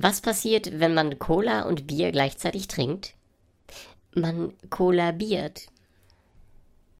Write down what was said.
Was passiert, wenn man Cola und Bier gleichzeitig trinkt? Man kollabiert.